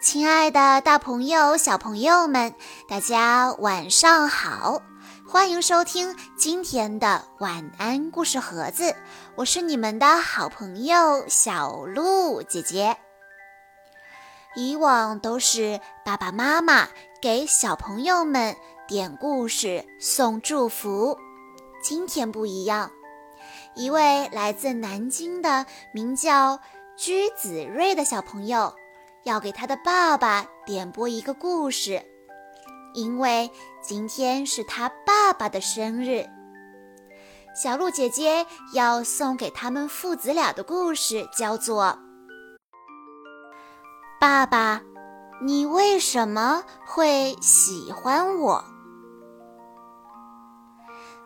亲爱的，大朋友、小朋友们，大家晚上好！欢迎收听今天的晚安故事盒子，我是你们的好朋友小鹿姐姐。以往都是爸爸妈妈给小朋友们点故事、送祝福，今天不一样，一位来自南京的名叫居子睿的小朋友。要给他的爸爸点播一个故事，因为今天是他爸爸的生日。小鹿姐姐要送给他们父子俩的故事叫做《爸爸，你为什么会喜欢我？》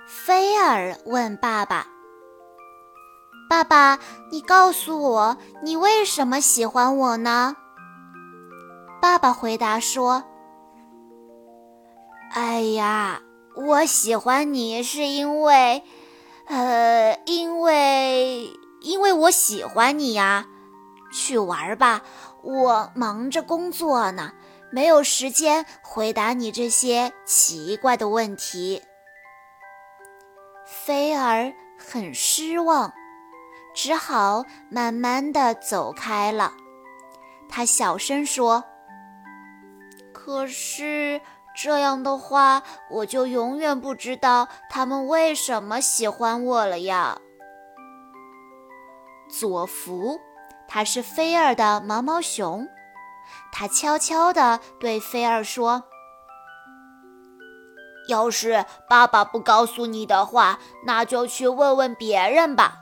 菲尔问爸爸：“爸爸，你告诉我，你为什么喜欢我呢？”爸爸回答说：“哎呀，我喜欢你是因为，呃，因为，因为我喜欢你呀。去玩吧，我忙着工作呢，没有时间回答你这些奇怪的问题。”菲儿很失望，只好慢慢的走开了。他小声说。可是这样的话，我就永远不知道他们为什么喜欢我了呀。佐福，他是菲儿的毛毛熊，他悄悄地对菲儿说：“要是爸爸不告诉你的话，那就去问问别人吧。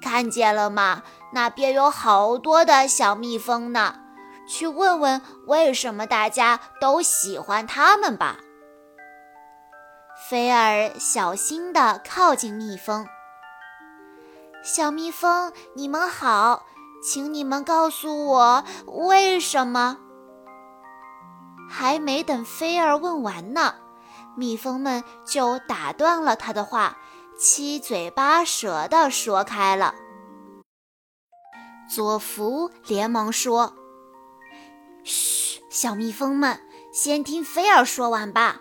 看见了吗？那边有好多的小蜜蜂呢。”去问问为什么大家都喜欢他们吧。菲儿小心地靠近蜜蜂。小蜜蜂，你们好，请你们告诉我为什么？还没等菲儿问完呢，蜜蜂们就打断了他的话，七嘴八舌地说开了。佐福连忙说。小蜜蜂们，先听菲儿说完吧。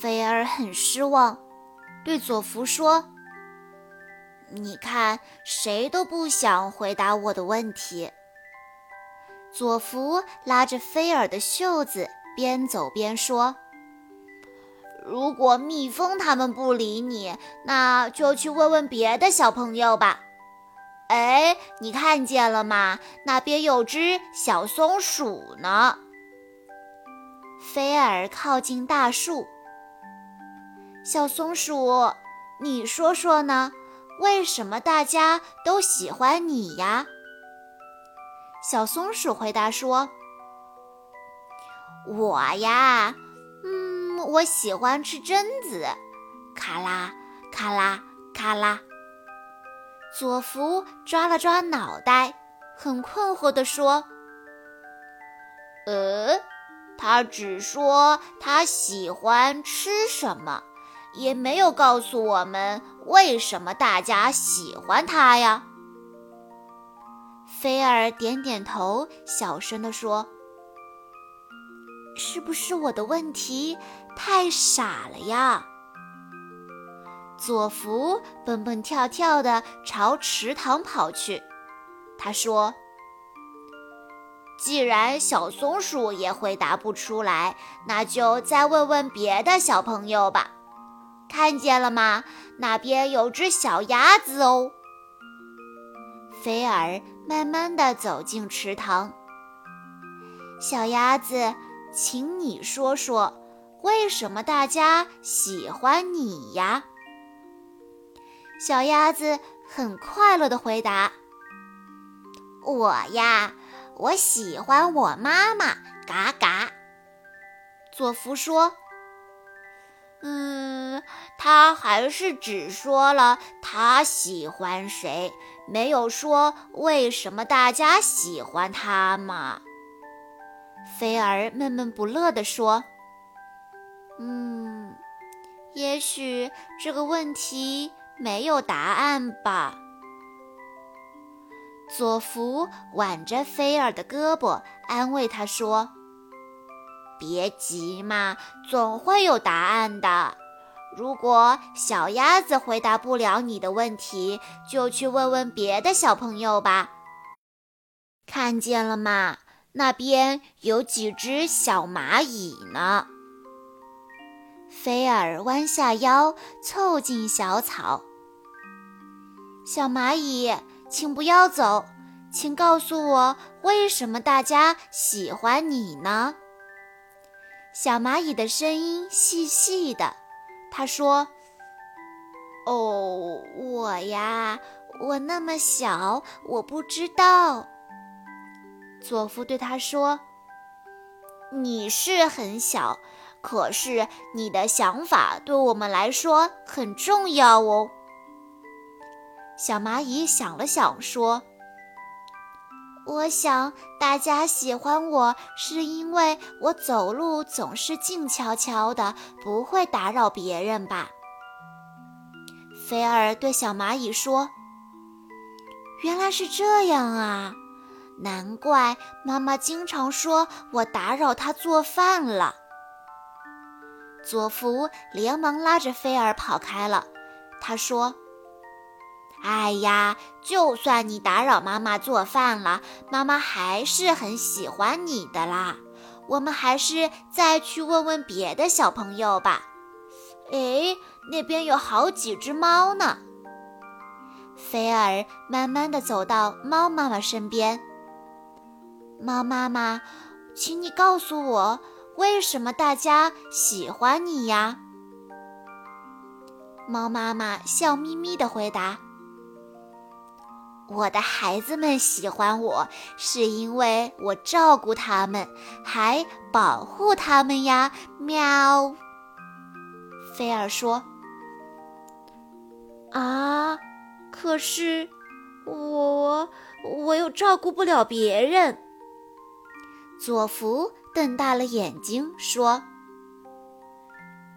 菲儿很失望，对佐福说：“你看，谁都不想回答我的问题。”佐福拉着菲儿的袖子，边走边说：“如果蜜蜂他们不理你，那就去问问别的小朋友吧。”哎，你看见了吗？那边有只小松鼠呢。菲尔靠近大树。小松鼠，你说说呢？为什么大家都喜欢你呀？小松鼠回答说：“我呀，嗯，我喜欢吃榛子，咔啦咔啦咔啦。”佐福抓了抓脑袋，很困惑地说：“呃，他只说他喜欢吃什么，也没有告诉我们为什么大家喜欢他呀。”菲儿点点头，小声地说：“是不是我的问题太傻了呀？”佐福蹦蹦跳跳地朝池塘跑去。他说：“既然小松鼠也回答不出来，那就再问问别的小朋友吧。看见了吗？那边有只小鸭子哦。”菲儿慢慢地走进池塘。小鸭子，请你说说，为什么大家喜欢你呀？小鸭子很快乐地回答：“我呀，我喜欢我妈妈，嘎嘎。”佐福说：“嗯，他还是只说了他喜欢谁，没有说为什么大家喜欢他嘛。”菲儿闷闷不乐地说：“嗯，也许这个问题……”没有答案吧？佐福挽着菲尔的胳膊，安慰他说：“别急嘛，总会有答案的。如果小鸭子回答不了你的问题，就去问问别的小朋友吧。看见了吗？那边有几只小蚂蚁呢。”菲尔弯下腰，凑近小草。小蚂蚁，请不要走，请告诉我，为什么大家喜欢你呢？小蚂蚁的声音细细的，他说：“哦，我呀，我那么小，我不知道。”佐夫对他说：“你是很小，可是你的想法对我们来说很重要哦。”小蚂蚁想了想，说：“我想大家喜欢我是因为我走路总是静悄悄的，不会打扰别人吧。”菲尔对小蚂蚁说：“原来是这样啊，难怪妈妈经常说我打扰她做饭了。”佐福连忙拉着菲尔跑开了，他说。哎呀，就算你打扰妈妈做饭了，妈妈还是很喜欢你的啦。我们还是再去问问别的小朋友吧。哎，那边有好几只猫呢。菲尔慢慢地走到猫妈妈身边。猫妈妈，请你告诉我，为什么大家喜欢你呀？猫妈妈笑眯眯地回答。我的孩子们喜欢我，是因为我照顾他们，还保护他们呀。喵。菲尔说：“啊，可是我我又照顾不了别人。”佐福瞪大了眼睛说：“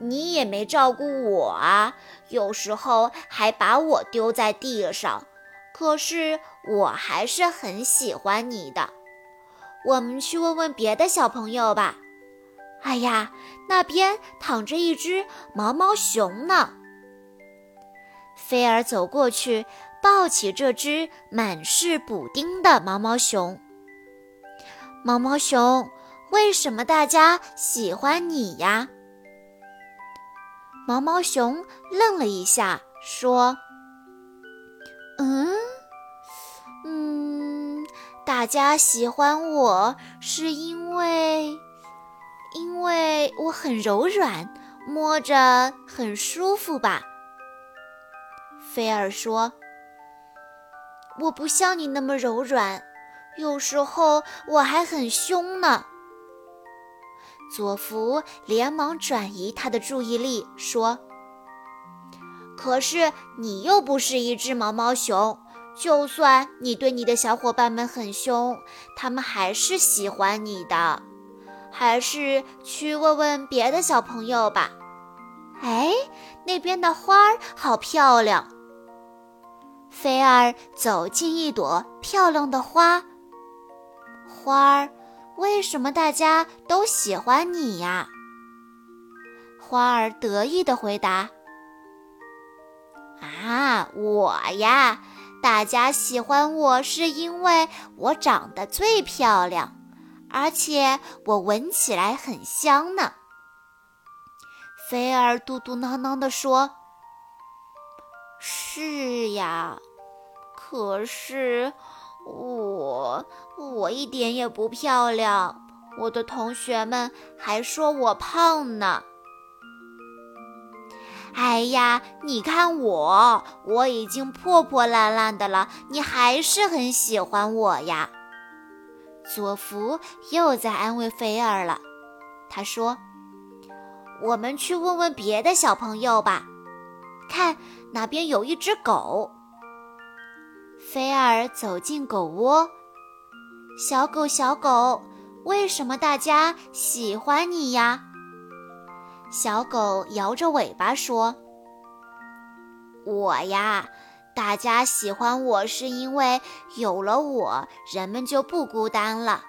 你也没照顾我啊，有时候还把我丢在地上。”可是我还是很喜欢你的。我们去问问别的小朋友吧。哎呀，那边躺着一只毛毛熊呢。菲尔走过去，抱起这只满是补丁的毛毛熊。毛毛熊，为什么大家喜欢你呀？毛毛熊愣了一下，说。嗯，大家喜欢我是因为，因为我很柔软，摸着很舒服吧？菲尔说：“我不像你那么柔软，有时候我还很凶呢。”佐福连忙转移他的注意力，说。可是你又不是一只毛毛熊，就算你对你的小伙伴们很凶，他们还是喜欢你的。还是去问问别的小朋友吧。哎，那边的花儿好漂亮。菲儿走进一朵漂亮的花。花儿，为什么大家都喜欢你呀？花儿得意地回答。啊，我呀，大家喜欢我是因为我长得最漂亮，而且我闻起来很香呢。菲儿嘟嘟囔囔地说：“是呀，可是我我一点也不漂亮，我的同学们还说我胖呢。”哎呀，你看我，我已经破破烂烂的了，你还是很喜欢我呀。佐福又在安慰菲儿了，他说：“我们去问问别的小朋友吧，看那边有一只狗。”菲儿走进狗窝，小狗小狗，为什么大家喜欢你呀？小狗摇着尾巴说：“我呀，大家喜欢我是因为有了我，人们就不孤单了，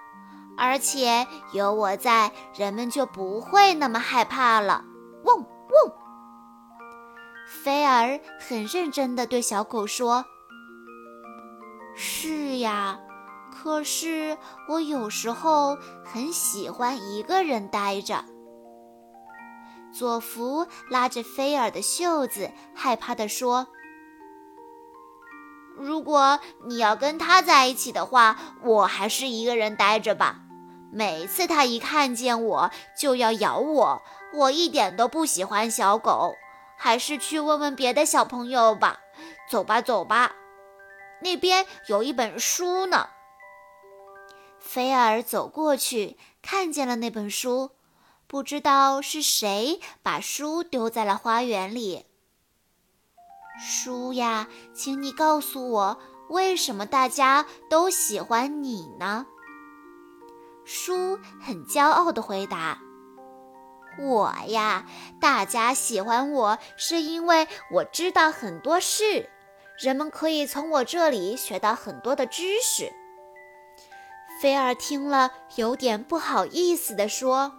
而且有我在，人们就不会那么害怕了。汪汪！菲儿很认真地对小狗说：“是呀，可是我有时候很喜欢一个人待着。”佐福拉着菲儿的袖子，害怕地说。如果你要跟他在一起的话，我还是一个人待着吧。每次他一看见我就要咬我，我一点都不喜欢小狗，还是去问问别的小朋友吧。走吧，走吧，那边有一本书呢。菲尔走过去，看见了那本书，不知道是谁把书丢在了花园里。书呀，请你告诉我，为什么大家都喜欢你呢？书很骄傲地回答：“我呀，大家喜欢我是因为我知道很多事，人们可以从我这里学到很多的知识。”菲儿听了，有点不好意思地说：“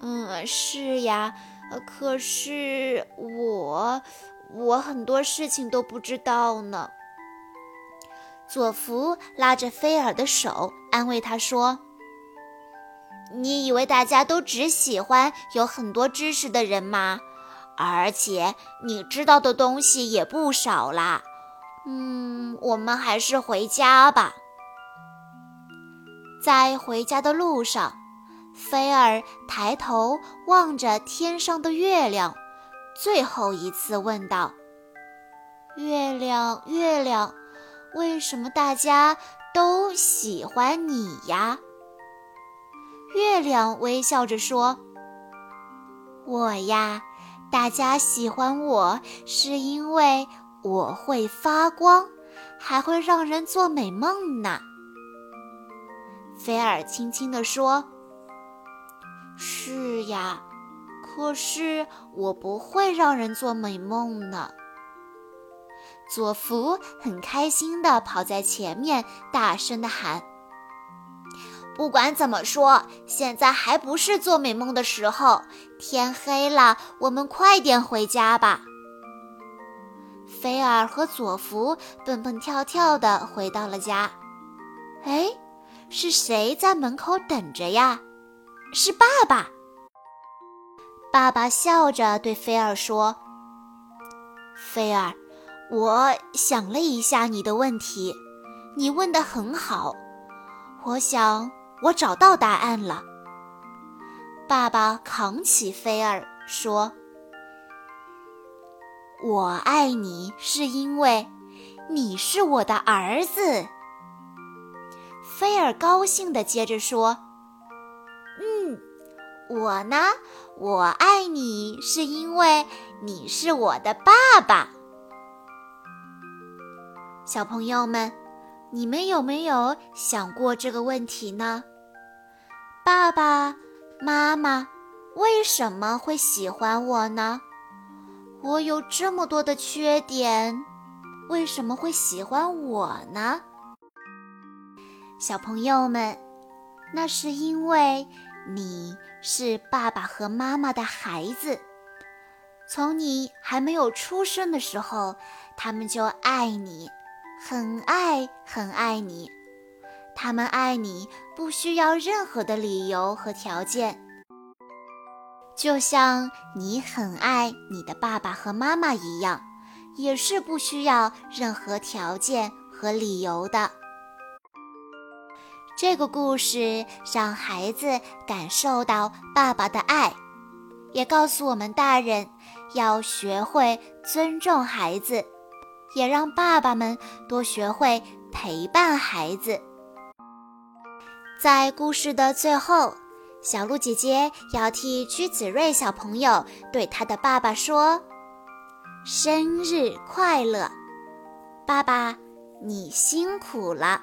嗯，是呀，可是我……”我很多事情都不知道呢。佐福拉着菲尔的手，安慰他说：“你以为大家都只喜欢有很多知识的人吗？而且你知道的东西也不少啦。嗯，我们还是回家吧。”在回家的路上，菲尔抬头望着天上的月亮。最后一次问道：“月亮，月亮，为什么大家都喜欢你呀？”月亮微笑着说：“我呀，大家喜欢我是因为我会发光，还会让人做美梦呢。”菲尔轻轻地说：“是呀。”可是我不会让人做美梦呢。佐福很开心地跑在前面，大声地喊：“不管怎么说，现在还不是做美梦的时候。天黑了，我们快点回家吧。”菲尔和佐福蹦蹦跳跳地回到了家。哎，是谁在门口等着呀？是爸爸。爸爸笑着对菲儿说：“菲儿，我想了一下你的问题，你问的很好。我想我找到答案了。”爸爸扛起菲儿说：“我爱你是因为你是我的儿子。”菲儿高兴地接着说：“，我呢？”我爱你是因为你是我的爸爸。小朋友们，你们有没有想过这个问题呢？爸爸妈妈为什么会喜欢我呢？我有这么多的缺点，为什么会喜欢我呢？小朋友们，那是因为。你是爸爸和妈妈的孩子，从你还没有出生的时候，他们就爱你，很爱很爱你。他们爱你不需要任何的理由和条件，就像你很爱你的爸爸和妈妈一样，也是不需要任何条件和理由的。这个故事让孩子感受到爸爸的爱，也告诉我们大人要学会尊重孩子，也让爸爸们多学会陪伴孩子。在故事的最后，小鹿姐姐要替居子睿小朋友对他的爸爸说：“生日快乐，爸爸，你辛苦了。”